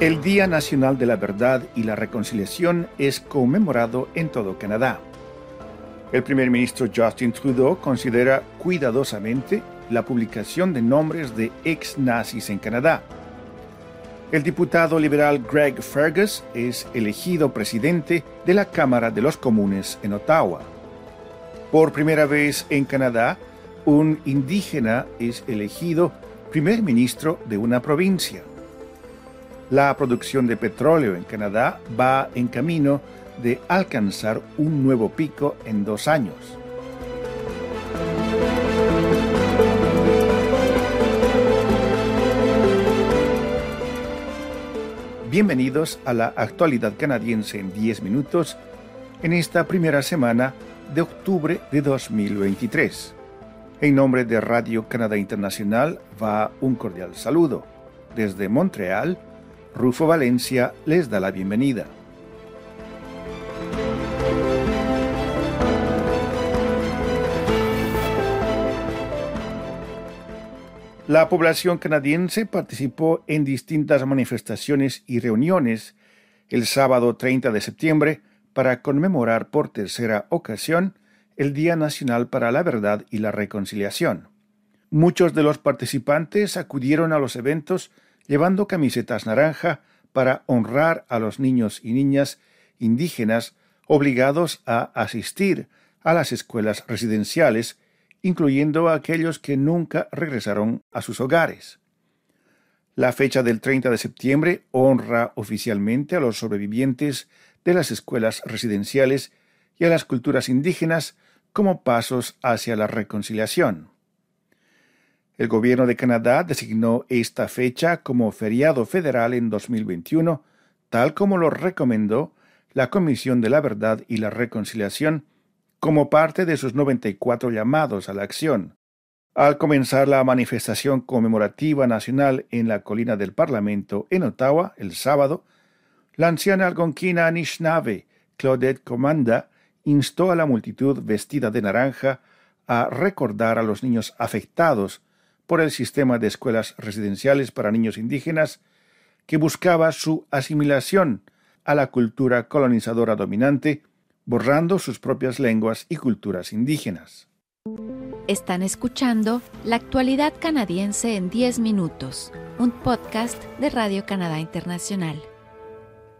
El Día Nacional de la Verdad y la Reconciliación es conmemorado en todo Canadá. El primer ministro Justin Trudeau considera cuidadosamente la publicación de nombres de ex nazis en Canadá. El diputado liberal Greg Fergus es elegido presidente de la Cámara de los Comunes en Ottawa. Por primera vez en Canadá, un indígena es elegido primer ministro de una provincia. La producción de petróleo en Canadá va en camino de alcanzar un nuevo pico en dos años. Bienvenidos a la actualidad canadiense en 10 minutos en esta primera semana de octubre de 2023. En nombre de Radio Canadá Internacional va un cordial saludo. Desde Montreal, Rufo Valencia les da la bienvenida. La población canadiense participó en distintas manifestaciones y reuniones el sábado 30 de septiembre para conmemorar por tercera ocasión el Día Nacional para la Verdad y la Reconciliación. Muchos de los participantes acudieron a los eventos llevando camisetas naranja para honrar a los niños y niñas indígenas obligados a asistir a las escuelas residenciales, incluyendo a aquellos que nunca regresaron a sus hogares. La fecha del 30 de septiembre honra oficialmente a los sobrevivientes de las escuelas residenciales y a las culturas indígenas como pasos hacia la reconciliación. El gobierno de Canadá designó esta fecha como feriado federal en 2021, tal como lo recomendó la Comisión de la Verdad y la Reconciliación como parte de sus 94 llamados a la acción. Al comenzar la manifestación conmemorativa nacional en la colina del Parlamento en Ottawa el sábado, la anciana algonquina Anishinaabe, Claudette Comanda, instó a la multitud vestida de naranja a recordar a los niños afectados por el sistema de escuelas residenciales para niños indígenas que buscaba su asimilación a la cultura colonizadora dominante, borrando sus propias lenguas y culturas indígenas. Están escuchando La actualidad canadiense en 10 minutos, un podcast de Radio Canadá Internacional.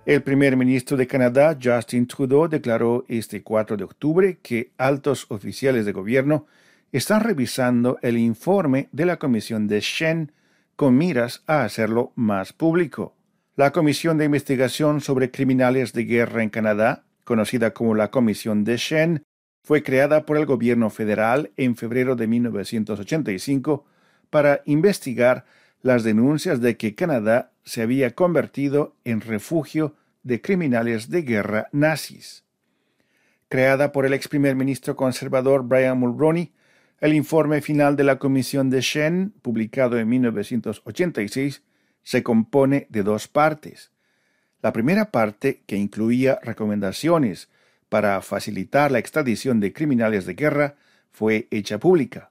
El primer ministro de Canadá, Justin Trudeau, declaró este 4 de octubre que altos oficiales de gobierno están revisando el informe de la Comisión de Shen con miras a hacerlo más público. La Comisión de Investigación sobre Criminales de Guerra en Canadá, conocida como la Comisión de Shen, fue creada por el gobierno federal en febrero de 1985 para investigar las denuncias de que Canadá se había convertido en refugio de criminales de guerra nazis. Creada por el ex primer ministro conservador Brian Mulroney, el informe final de la Comisión de Shen, publicado en 1986, se compone de dos partes. La primera parte, que incluía recomendaciones para facilitar la extradición de criminales de guerra, fue hecha pública.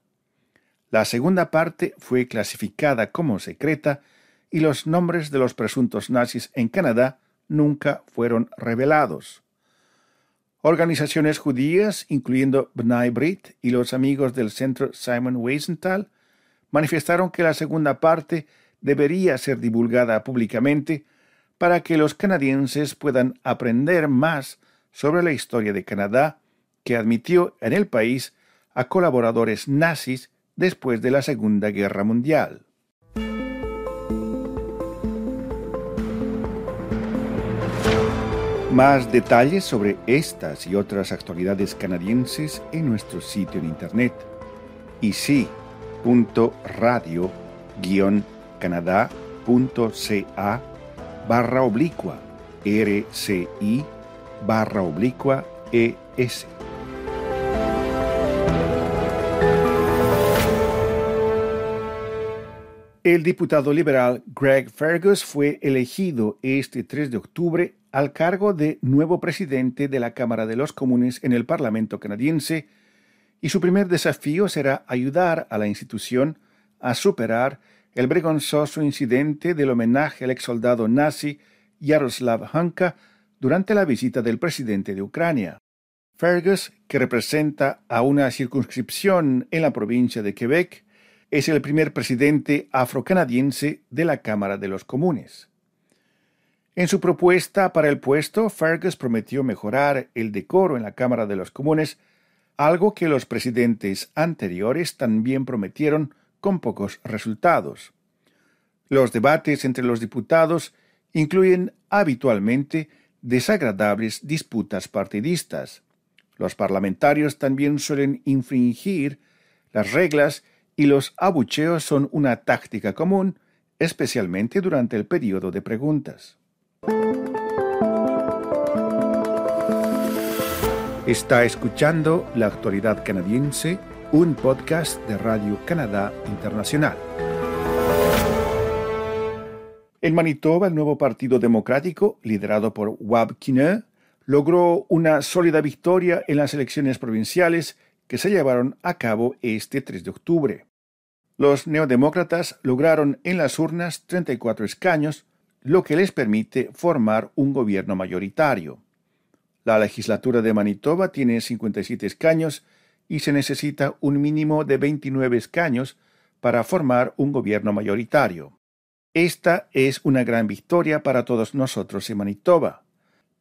La segunda parte fue clasificada como secreta y los nombres de los presuntos nazis en Canadá nunca fueron revelados. Organizaciones judías, incluyendo B'nai Brit y los amigos del centro Simon Wiesenthal, manifestaron que la segunda parte debería ser divulgada públicamente para que los canadienses puedan aprender más sobre la historia de Canadá, que admitió en el país a colaboradores nazis después de la Segunda Guerra Mundial. Más detalles sobre estas y otras actualidades canadienses en nuestro sitio en internet ici.radio-canadá.ca barra oblicua RCI barra oblicua ES. El diputado liberal Greg Fergus fue elegido este 3 de octubre al cargo de nuevo presidente de la Cámara de los Comunes en el Parlamento canadiense, y su primer desafío será ayudar a la institución a superar el vergonzoso incidente del homenaje al ex soldado nazi Yaroslav Hanka durante la visita del presidente de Ucrania. Fergus, que representa a una circunscripción en la provincia de Quebec, es el primer presidente afrocanadiense de la Cámara de los Comunes. En su propuesta para el puesto, Fergus prometió mejorar el decoro en la Cámara de los Comunes, algo que los presidentes anteriores también prometieron con pocos resultados. Los debates entre los diputados incluyen habitualmente desagradables disputas partidistas. Los parlamentarios también suelen infringir las reglas y los abucheos son una táctica común, especialmente durante el periodo de preguntas. Está escuchando La Actualidad Canadiense, un podcast de Radio Canadá Internacional. En Manitoba, el nuevo Partido Democrático, liderado por Wab Kinew, logró una sólida victoria en las elecciones provinciales que se llevaron a cabo este 3 de octubre. Los neodemócratas lograron en las urnas 34 escaños, lo que les permite formar un gobierno mayoritario. La legislatura de Manitoba tiene 57 escaños y se necesita un mínimo de 29 escaños para formar un gobierno mayoritario. Esta es una gran victoria para todos nosotros en Manitoba.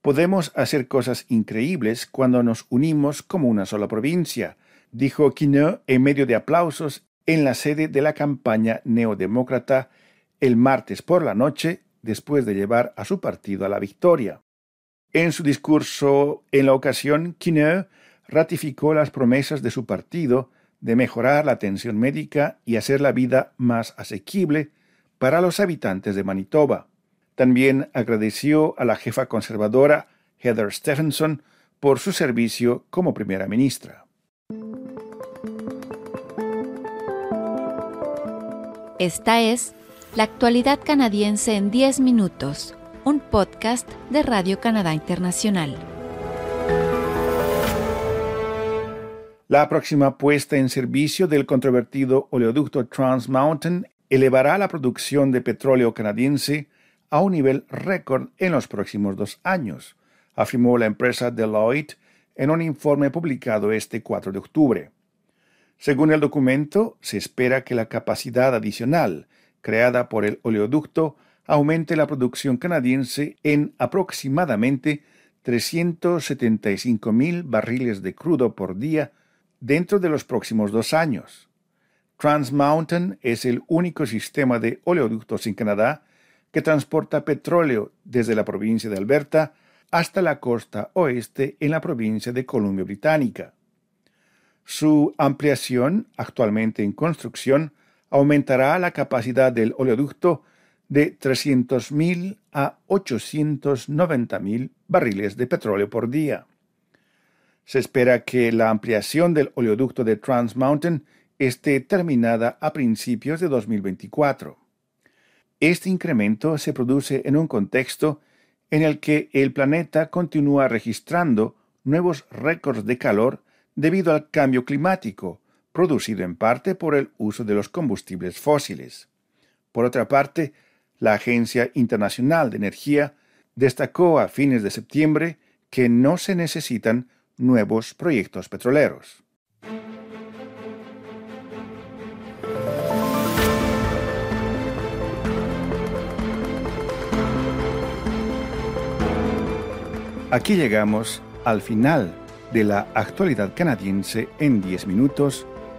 Podemos hacer cosas increíbles cuando nos unimos como una sola provincia, dijo Quineau en medio de aplausos en la sede de la campaña neodemócrata el martes por la noche después de llevar a su partido a la victoria. En su discurso en la ocasión, Quineau ratificó las promesas de su partido de mejorar la atención médica y hacer la vida más asequible para los habitantes de Manitoba. También agradeció a la jefa conservadora Heather Stephenson por su servicio como primera ministra. Esta es La actualidad canadiense en 10 minutos, un podcast de Radio Canadá Internacional. La próxima puesta en servicio del controvertido oleoducto Trans Mountain elevará la producción de petróleo canadiense a un nivel récord en los próximos dos años, afirmó la empresa Deloitte en un informe publicado este 4 de octubre. Según el documento, se espera que la capacidad adicional creada por el oleoducto aumente la producción canadiense en aproximadamente 375 mil barriles de crudo por día dentro de los próximos dos años. Trans Mountain es el único sistema de oleoductos en Canadá que transporta petróleo desde la provincia de Alberta hasta la costa oeste en la provincia de Columbia Británica. Su ampliación, actualmente en construcción, aumentará la capacidad del oleoducto de 300.000 a 890.000 barriles de petróleo por día. Se espera que la ampliación del oleoducto de Trans Mountain esté terminada a principios de 2024. Este incremento se produce en un contexto en el que el planeta continúa registrando nuevos récords de calor debido al cambio climático, producido en parte por el uso de los combustibles fósiles. Por otra parte, la Agencia Internacional de Energía destacó a fines de septiembre que no se necesitan nuevos proyectos petroleros. Aquí llegamos al final de la actualidad canadiense en 10 minutos,